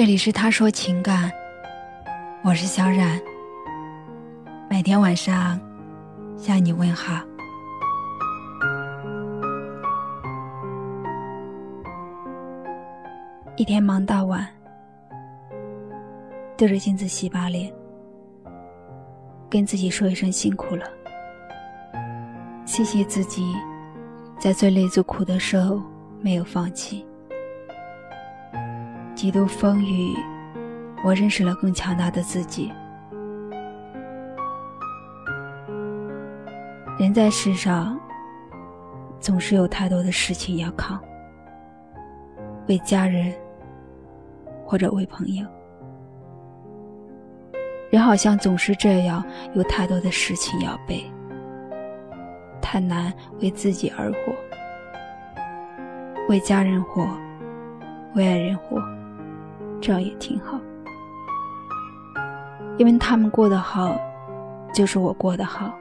这里是他说情感，我是小冉。每天晚上向你问好。一天忙到晚，对着镜子洗把脸，跟自己说一声辛苦了，谢谢自己，在最累最苦的时候没有放弃。几度风雨，我认识了更强大的自己。人在世上，总是有太多的事情要扛，为家人或者为朋友。人好像总是这样，有太多的事情要背，太难为自己而活，为家人活，为爱人活。这样也挺好，因为他们过得好，就是我过得好。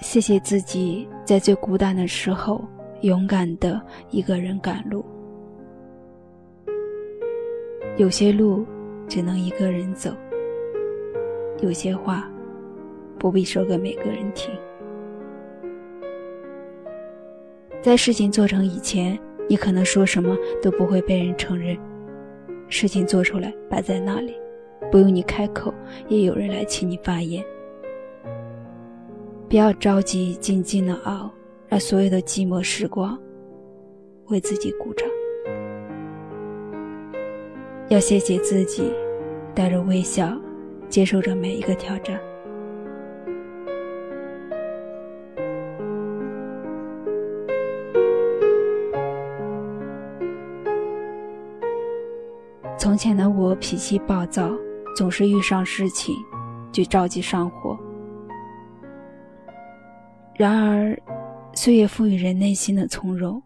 谢谢自己在最孤单的时候，勇敢的一个人赶路。有些路只能一个人走，有些话不必说给每个人听。在事情做成以前。你可能说什么都不会被人承认，事情做出来摆在那里，不用你开口，也有人来请你发言。不要着急，静静的熬，让所有的寂寞时光为自己鼓掌。要谢谢自己，带着微笑接受着每一个挑战。前的我脾气暴躁，总是遇上事情就着急上火。然而，岁月赋予人内心的从容。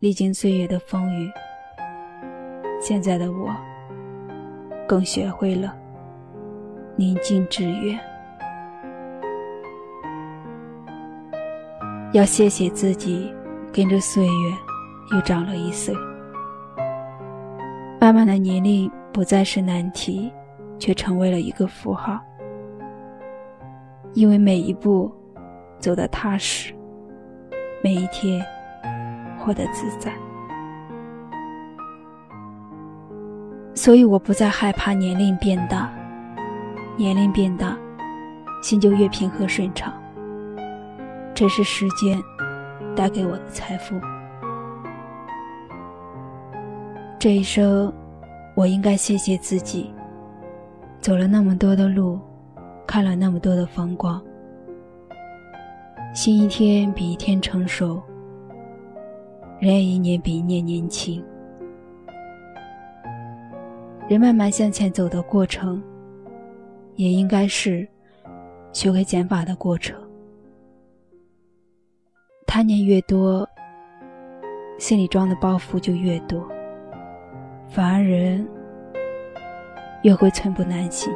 历经岁月的风雨，现在的我更学会了宁静致远。要谢谢自己，跟着岁月又长了一岁。慢慢的年龄不再是难题，却成为了一个符号。因为每一步走得踏实，每一天活得自在，所以我不再害怕年龄变大。年龄变大，心就越平和顺畅。这是时间带给我的财富。这一生，我应该谢谢自己，走了那么多的路，看了那么多的风光，心一天比一天成熟，人也一年比一年年轻。人慢慢向前走的过程，也应该是学会减法的过程。贪念越多，心里装的包袱就越多。反而人越会寸步难行，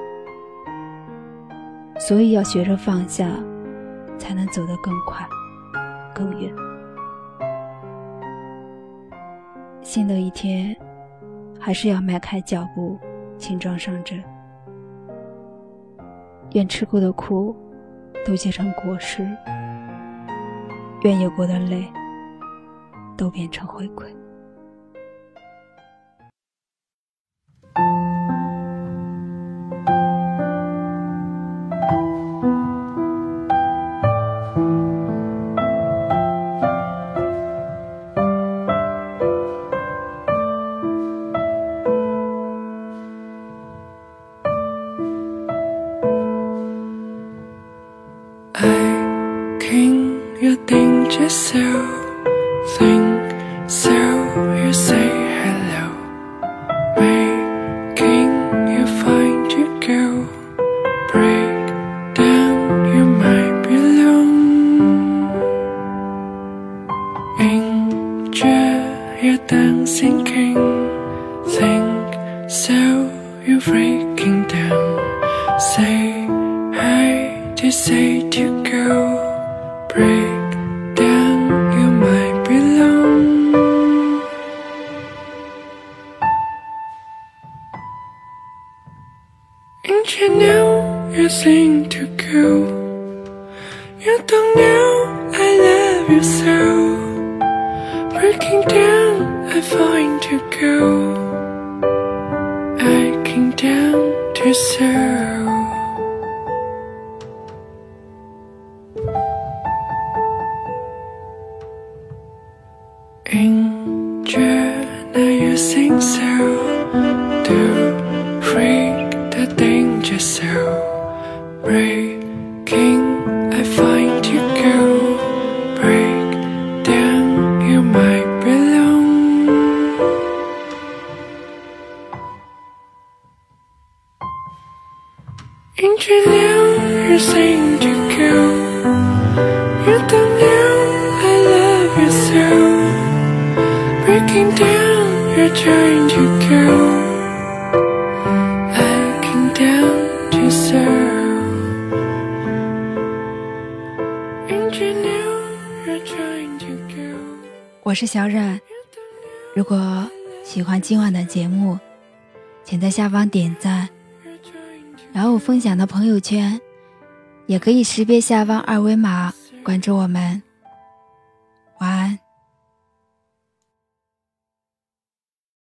所以要学着放下，才能走得更快、更远。新的一天，还是要迈开脚步，轻装上阵。愿吃过的苦都结成果实，愿有过的泪都变成回馈。thing So you say hello. Making you find your girl. Break down, you might be alone. You, then dancing king. Think so you're freaking down. Say hi to say to go. Break But you know you seem to go. You don't know I love you so. Breaking down, I find to go. I Breaking down to serve Angel, now you sing so. Angel, now you sing to go. You don't know I love you so. Breaking down, you're trying to go. I came down to zero. Angel, now you're trying to go. 我是小冉。如果喜欢今晚的节目，请在下方点赞， 然后分享到朋友圈，也可以识别下方二维码关注我们。晚安。